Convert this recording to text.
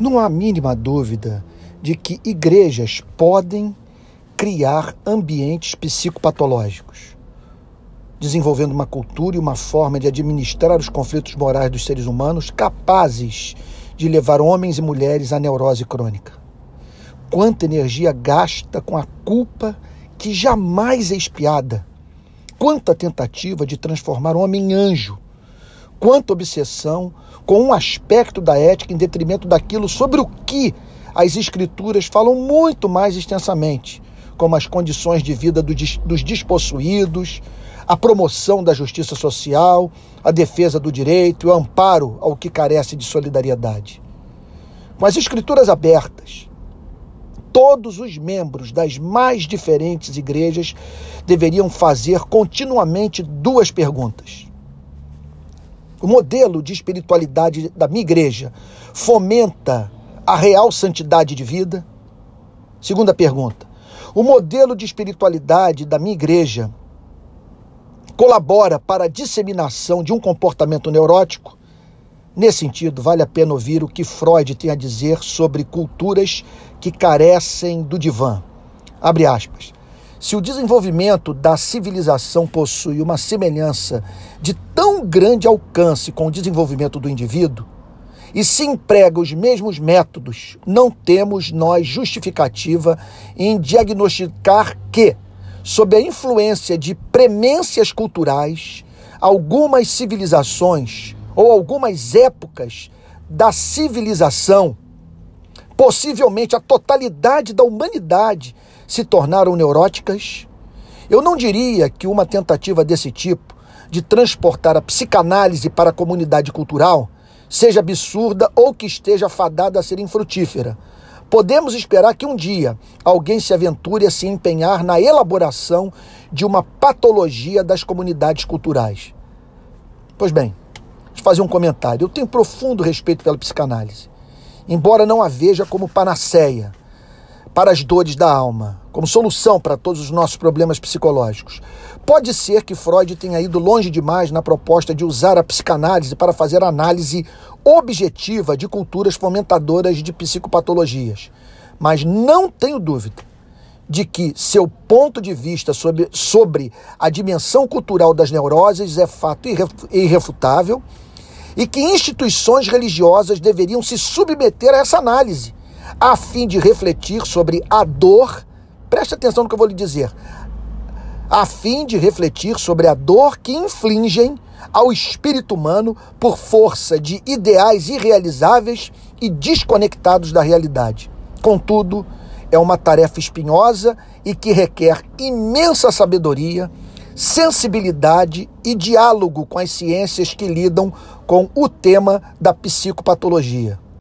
Não há mínima dúvida de que igrejas podem criar ambientes psicopatológicos, desenvolvendo uma cultura e uma forma de administrar os conflitos morais dos seres humanos capazes de levar homens e mulheres à neurose crônica. Quanta energia gasta com a culpa que jamais é espiada. Quanta tentativa de transformar o homem em anjo. Quanta obsessão com um aspecto da ética em detrimento daquilo sobre o que as Escrituras falam muito mais extensamente, como as condições de vida dos despossuídos, a promoção da justiça social, a defesa do direito e o amparo ao que carece de solidariedade. Com as Escrituras abertas, todos os membros das mais diferentes igrejas deveriam fazer continuamente duas perguntas. O modelo de espiritualidade da minha igreja fomenta a real santidade de vida? Segunda pergunta. O modelo de espiritualidade da minha igreja colabora para a disseminação de um comportamento neurótico? Nesse sentido, vale a pena ouvir o que Freud tem a dizer sobre culturas que carecem do divã. Abre aspas. Se o desenvolvimento da civilização possui uma semelhança de tão grande alcance com o desenvolvimento do indivíduo, e se emprega os mesmos métodos, não temos nós justificativa em diagnosticar que, sob a influência de premências culturais, algumas civilizações ou algumas épocas da civilização, possivelmente a totalidade da humanidade, se tornaram neuróticas? Eu não diria que uma tentativa desse tipo, de transportar a psicanálise para a comunidade cultural, seja absurda ou que esteja fadada a ser infrutífera. Podemos esperar que um dia alguém se aventure a se empenhar na elaboração de uma patologia das comunidades culturais. Pois bem, deixa eu fazer um comentário. Eu tenho profundo respeito pela psicanálise, embora não a veja como panaceia para as dores da alma, como solução para todos os nossos problemas psicológicos. Pode ser que Freud tenha ido longe demais na proposta de usar a psicanálise para fazer análise objetiva de culturas fomentadoras de psicopatologias. Mas não tenho dúvida de que seu ponto de vista sobre, sobre a dimensão cultural das neuroses é fato irrefutável e que instituições religiosas deveriam se submeter a essa análise a fim de refletir sobre a dor. Preste atenção no que eu vou lhe dizer. A fim de refletir sobre a dor que infligem ao espírito humano por força de ideais irrealizáveis e desconectados da realidade. Contudo, é uma tarefa espinhosa e que requer imensa sabedoria, sensibilidade e diálogo com as ciências que lidam com o tema da psicopatologia.